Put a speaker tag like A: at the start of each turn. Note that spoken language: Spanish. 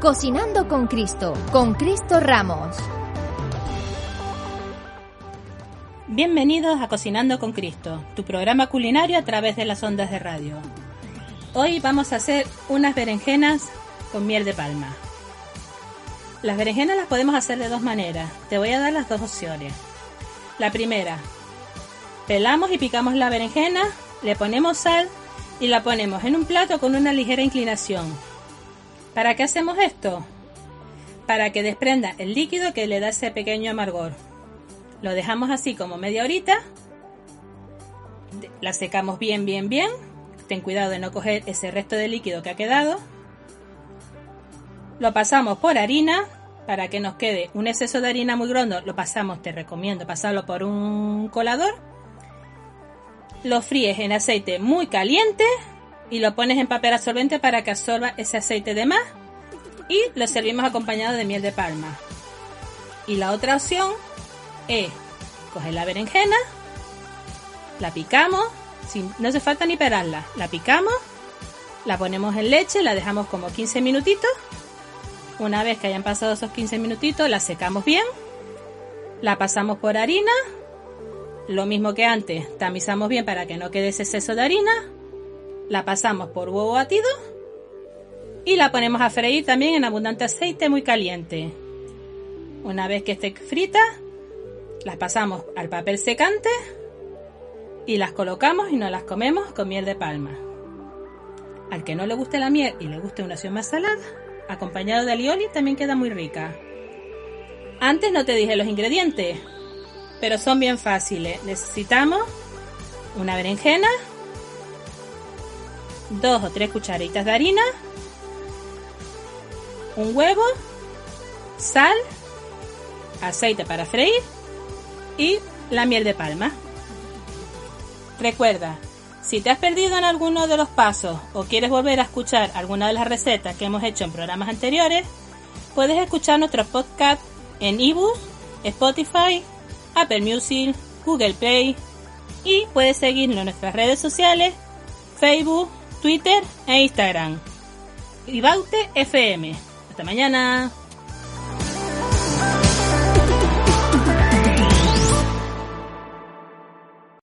A: Cocinando con Cristo, con Cristo Ramos.
B: Bienvenidos a Cocinando con Cristo, tu programa culinario a través de las ondas de radio. Hoy vamos a hacer unas berenjenas con miel de palma. Las berenjenas las podemos hacer de dos maneras. Te voy a dar las dos opciones. La primera, pelamos y picamos la berenjena, le ponemos sal y la ponemos en un plato con una ligera inclinación. ¿Para qué hacemos esto? Para que desprenda el líquido que le da ese pequeño amargor. Lo dejamos así como media horita. La secamos bien, bien, bien. Ten cuidado de no coger ese resto de líquido que ha quedado. Lo pasamos por harina para que nos quede un exceso de harina muy grondo. Lo pasamos, te recomiendo pasarlo por un colador. Lo fríes en aceite muy caliente y lo pones en papel absorbente para que absorba ese aceite de más. Y lo servimos acompañado de miel de palma. Y la otra opción es coger la berenjena, la picamos, sin, no hace falta ni pelarla, la picamos, la ponemos en leche, la dejamos como 15 minutitos. Una vez que hayan pasado esos 15 minutitos, la secamos bien, la pasamos por harina, lo mismo que antes, tamizamos bien para que no quede ese exceso de harina, la pasamos por huevo batido y la ponemos a freír también en abundante aceite muy caliente. Una vez que esté frita, las pasamos al papel secante y las colocamos y nos las comemos con miel de palma. Al que no le guste la miel y le guste una opción más salada, acompañado de alioli también queda muy rica. Antes no te dije los ingredientes, pero son bien fáciles. Necesitamos una berenjena, dos o tres cucharitas de harina, un huevo, sal, aceite para freír y la miel de palma. Recuerda, si te has perdido en alguno de los pasos o quieres volver a escuchar alguna de las recetas que hemos hecho en programas anteriores, puedes escuchar nuestros podcasts en ebooks, Spotify, Apple Music, Google Play y puedes seguirnos en nuestras redes sociales, Facebook, Twitter e Instagram. Ibaute FM. Hasta mañana.